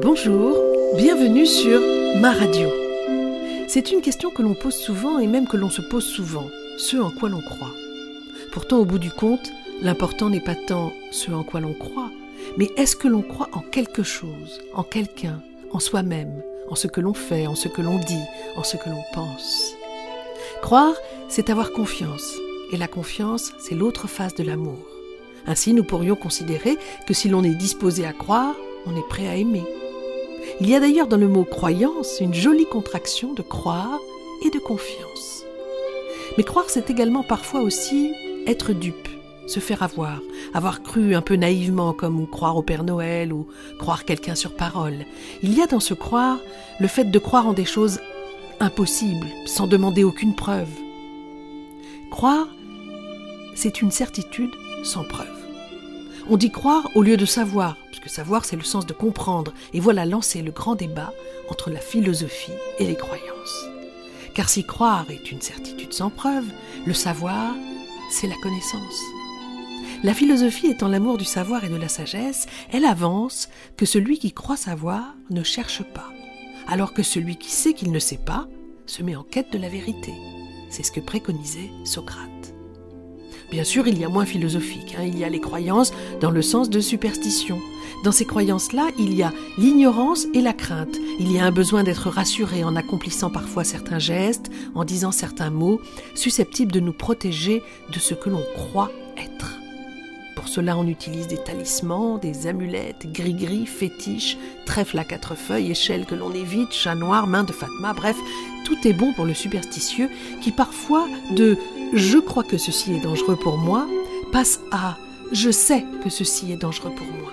Bonjour, bienvenue sur ma radio. C'est une question que l'on pose souvent et même que l'on se pose souvent, ce en quoi l'on croit. Pourtant, au bout du compte, l'important n'est pas tant ce en quoi l'on croit, mais est-ce que l'on croit en quelque chose, en quelqu'un, en soi-même, en ce que l'on fait, en ce que l'on dit, en ce que l'on pense? Croire, c'est avoir confiance, et la confiance, c'est l'autre face de l'amour. Ainsi, nous pourrions considérer que si l'on est disposé à croire, on est prêt à aimer. Il y a d'ailleurs dans le mot croyance une jolie contraction de croire et de confiance. Mais croire, c'est également parfois aussi être dupe, se faire avoir, avoir cru un peu naïvement comme croire au Père Noël ou croire quelqu'un sur parole. Il y a dans ce croire le fait de croire en des choses impossibles, sans demander aucune preuve. Croire, c'est une certitude sans preuve. On dit croire au lieu de savoir, puisque savoir c'est le sens de comprendre, et voilà lancé le grand débat entre la philosophie et les croyances. Car si croire est une certitude sans preuve, le savoir, c'est la connaissance. La philosophie étant l'amour du savoir et de la sagesse, elle avance que celui qui croit savoir ne cherche pas, alors que celui qui sait qu'il ne sait pas se met en quête de la vérité. C'est ce que préconisait Socrate. Bien sûr, il y a moins philosophique. Hein. Il y a les croyances dans le sens de superstition. Dans ces croyances-là, il y a l'ignorance et la crainte. Il y a un besoin d'être rassuré en accomplissant parfois certains gestes, en disant certains mots, susceptibles de nous protéger de ce que l'on croit. Pour cela, on utilise des talismans, des amulettes, gris-gris, fétiches, trèfles à quatre feuilles, échelles que l'on évite, chat noir, main de Fatma, bref, tout est bon pour le superstitieux qui parfois de je crois que ceci est dangereux pour moi passe à je sais que ceci est dangereux pour moi.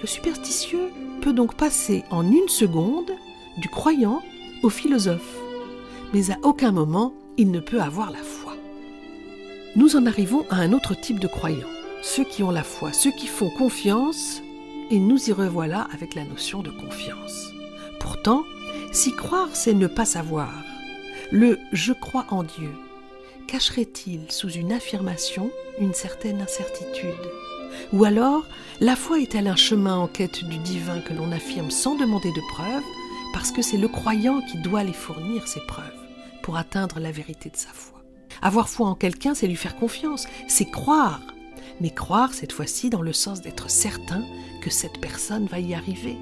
Le superstitieux peut donc passer en une seconde du croyant au philosophe, mais à aucun moment il ne peut avoir la foi. Nous en arrivons à un autre type de croyants, ceux qui ont la foi, ceux qui font confiance, et nous y revoilà avec la notion de confiance. Pourtant, si croire c'est ne pas savoir, le je crois en Dieu cacherait-il sous une affirmation une certaine incertitude? Ou alors, la foi est-elle un chemin en quête du divin que l'on affirme sans demander de preuves, parce que c'est le croyant qui doit les fournir, ces preuves, pour atteindre la vérité de sa foi? Avoir foi en quelqu'un, c'est lui faire confiance, c'est croire, mais croire cette fois-ci dans le sens d'être certain que cette personne va y arriver.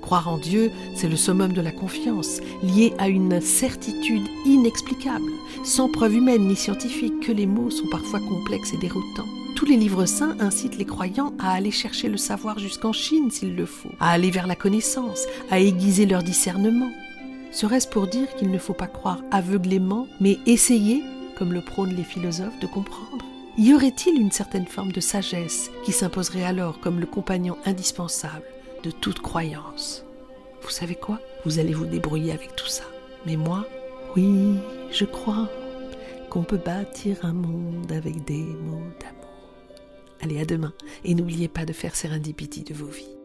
Croire en Dieu, c'est le summum de la confiance, lié à une certitude inexplicable, sans preuve humaine ni scientifique, que les mots sont parfois complexes et déroutants. Tous les livres saints incitent les croyants à aller chercher le savoir jusqu'en Chine s'il le faut, à aller vers la connaissance, à aiguiser leur discernement. Serait-ce pour dire qu'il ne faut pas croire aveuglément, mais essayer, comme le prônent les philosophes, de comprendre? Y aurait-il une certaine forme de sagesse qui s'imposerait alors comme le compagnon indispensable de toute croyance? Vous savez quoi? Vous allez vous débrouiller avec tout ça. Mais moi, oui, je crois qu'on peut bâtir un monde avec des mots d'amour. Allez, à demain. Et n'oubliez pas de faire Serendipity de vos vies.